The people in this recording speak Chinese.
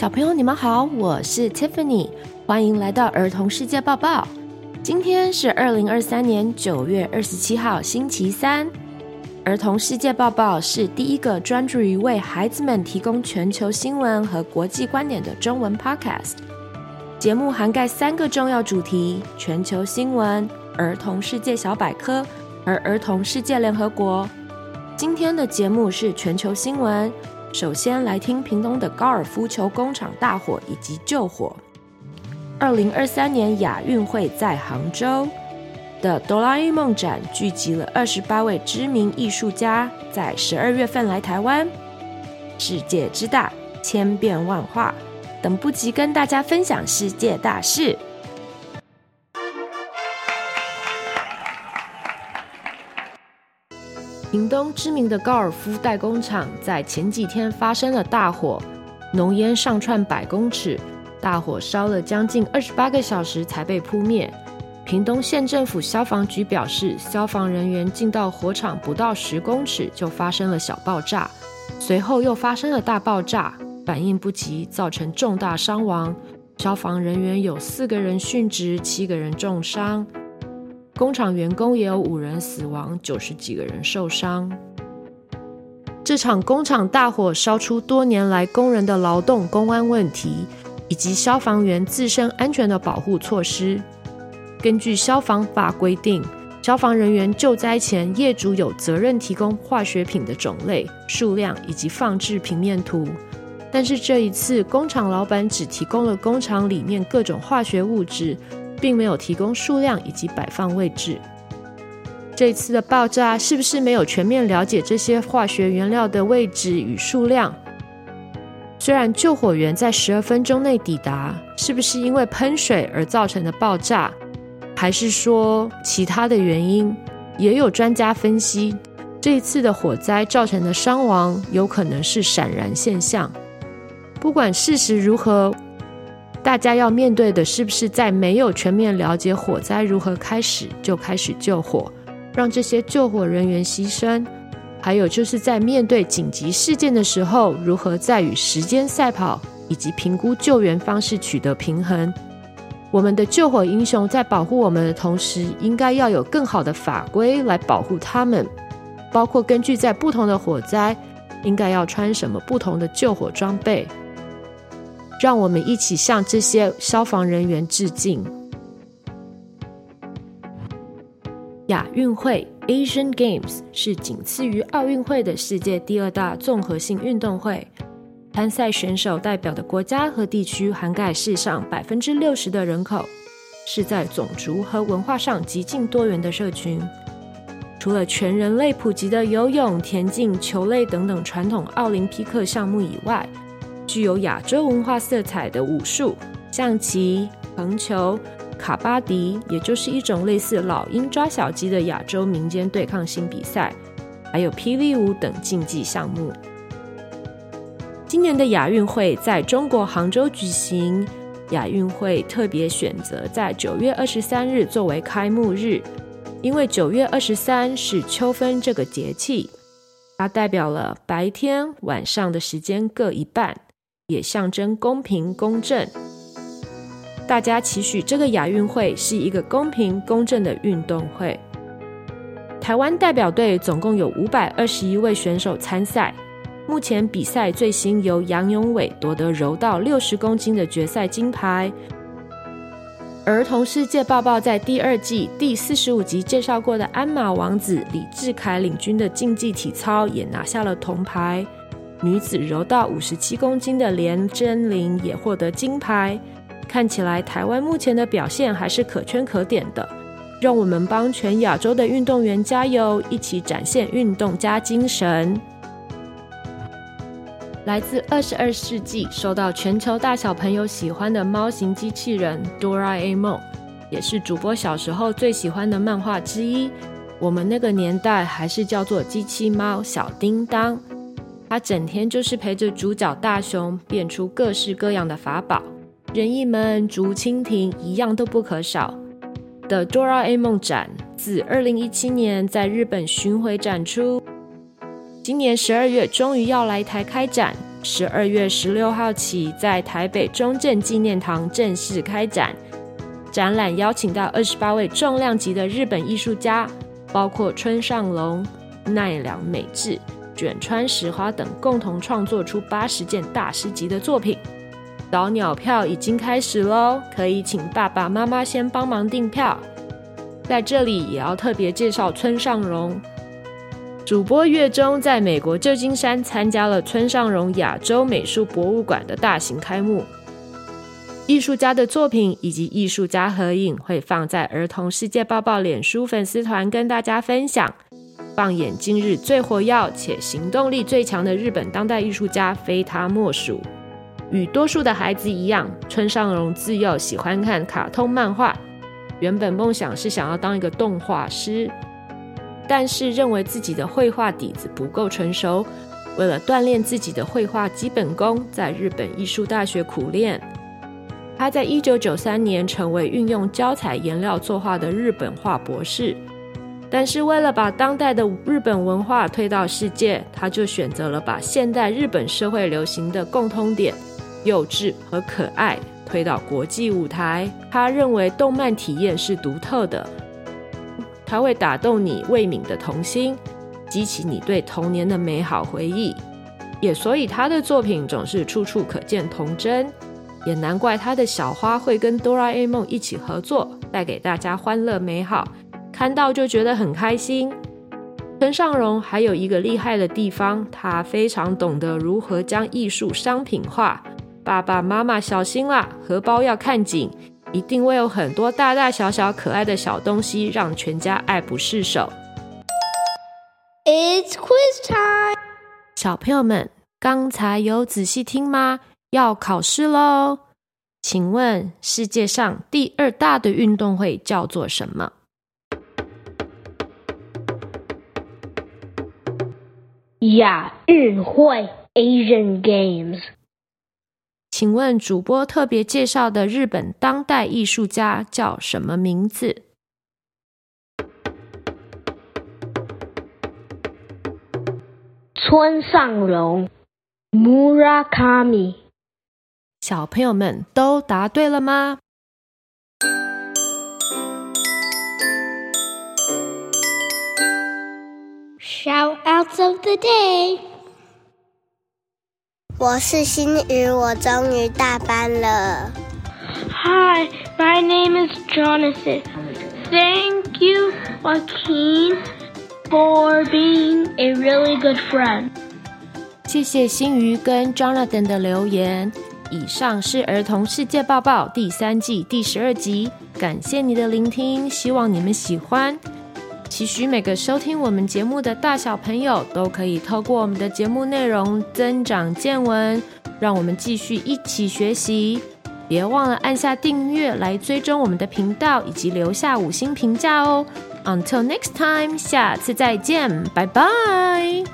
小朋友，你们好，我是 Tiffany，欢迎来到儿童世界报报。今天是二零二三年九月二十七号，星期三。儿童世界报报是第一个专注于为孩子们提供全球新闻和国际观点的中文 podcast。节目涵盖三个重要主题：全球新闻、儿童世界小百科和儿童世界联合国。今天的节目是全球新闻。首先来听屏东的高尔夫球工厂大火以及救火。二零二三年亚运会在杭州的哆啦 A 梦展聚集了二十八位知名艺术家，在十二月份来台湾。世界之大，千变万化，等不及跟大家分享世界大事。屏东知名的高尔夫代工厂在前几天发生了大火，浓烟上窜百公尺，大火烧了将近二十八个小时才被扑灭。屏东县政府消防局表示，消防人员进到火场不到十公尺就发生了小爆炸，随后又发生了大爆炸，反应不及造成重大伤亡，消防人员有四个人殉职，七个人重伤。工厂员工也有五人死亡，九十几个人受伤。这场工厂大火烧出多年来工人的劳动公安问题，以及消防员自身安全的保护措施。根据消防法规定，消防人员救灾前，业主有责任提供化学品的种类、数量以及放置平面图。但是这一次，工厂老板只提供了工厂里面各种化学物质。并没有提供数量以及摆放位置。这次的爆炸是不是没有全面了解这些化学原料的位置与数量？虽然救火员在十二分钟内抵达，是不是因为喷水而造成的爆炸，还是说其他的原因？也有专家分析，这一次的火灾造成的伤亡有可能是闪燃现象。不管事实如何。大家要面对的是不是在没有全面了解火灾如何开始就开始救火，让这些救火人员牺牲？还有就是在面对紧急事件的时候，如何在与时间赛跑以及评估救援方式取得平衡？我们的救火英雄在保护我们的同时，应该要有更好的法规来保护他们，包括根据在不同的火灾，应该要穿什么不同的救火装备。让我们一起向这些消防人员致敬。亚运会 （Asian Games） 是仅次于奥运会的世界第二大综合性运动会。参赛选手代表的国家和地区涵盖世上百分之六十的人口，是在种族和文化上极尽多元的社群。除了全人类普及的游泳、田径、球类等等传统奥林匹克项目以外，具有亚洲文化色彩的武术、象棋、横球、卡巴迪，也就是一种类似老鹰抓小鸡的亚洲民间对抗性比赛，还有霹雳舞等竞技项目。今年的亚运会在中国杭州举行，亚运会特别选择在九月二十三日作为开幕日，因为九月二十三是秋分这个节气，它代表了白天晚上的时间各一半。也象征公平公正，大家期许这个亚运会是一个公平公正的运动会。台湾代表队总共有五百二十一位选手参赛，目前比赛最新由杨勇伟夺得柔道六十公斤的决赛金牌。儿童世界报报在第二季第四十五集介绍过的鞍马王子李志凯领军的竞技体操也拿下了铜牌。女子柔道五十七公斤的连真玲也获得金牌，看起来台湾目前的表现还是可圈可点的。让我们帮全亚洲的运动员加油，一起展现运动家精神。来自二十二世纪、受到全球大小朋友喜欢的猫型机器人哆啦 A 梦，也是主播小时候最喜欢的漫画之一。我们那个年代还是叫做机器猫小叮当。他整天就是陪着主角大雄变出各式各样的法宝，任意门、竹蜻蜓一样都不可少。的哆啦 A 梦展自二零一七年在日本巡回展出，今年十二月终于要来台开展，十二月十六号起在台北中正纪念堂正式开展。展览邀请到二十八位重量级的日本艺术家，包括村上隆、奈良美智、卷川石花等，共同创作出八十件大师级的作品。早鸟票已经开始喽，可以请爸爸妈妈先帮忙订票。在这里也要特别介绍村上隆。主播月中在美国旧金山参加了村上隆亚洲美术博物馆的大型开幕。艺术家的作品以及艺术家合影会放在儿童世界报报脸书粉丝团跟大家分享。放眼今日最活跃且行动力最强的日本当代艺术家，非他莫属。与多数的孩子一样，村上隆自幼喜欢看卡通漫画，原本梦想是想要当一个动画师，但是认为自己的绘画底子不够成熟，为了锻炼自己的绘画基本功，在日本艺术大学苦练。他在一九九三年成为运用胶彩颜料作画的日本画博士，但是为了把当代的日本文化推到世界，他就选择了把现代日本社会流行的共通点——幼稚和可爱——推到国际舞台。他认为动漫体验是独特的，它会打动你未泯的童心，激起你对童年的美好回忆。也所以他的作品总是处处可见童真。也难怪他的小花会跟哆啦 A 梦一起合作，带给大家欢乐美好，看到就觉得很开心。村上荣还有一个厉害的地方，他非常懂得如何将艺术商品化。爸爸妈妈小心啦，荷包要看紧，一定会有很多大大小小可爱的小东西，让全家爱不释手。It's quiz time！小朋友们，刚才有仔细听吗？要考试喽，请问世界上第二大的运动会叫做什么？亚运会 （Asian Games）。请问主播特别介绍的日本当代艺术家叫什么名字？村上隆 （Murakami）。小朋友们都答对了吗 of the day，我是新宇，我终于大班了。Hi, my name is Jonathan. Thank you, Joaquin, for being a really good friend. 谢谢新宇跟 Jonathan 的留言。以上是《儿童世界报报》第三季第十二集，感谢你的聆听，希望你们喜欢。期许每个收听我们节目的大小朋友都可以透过我们的节目内容增长见闻，让我们继续一起学习。别忘了按下订阅来追踪我们的频道，以及留下五星评价哦。Until next time，下次再见，拜拜。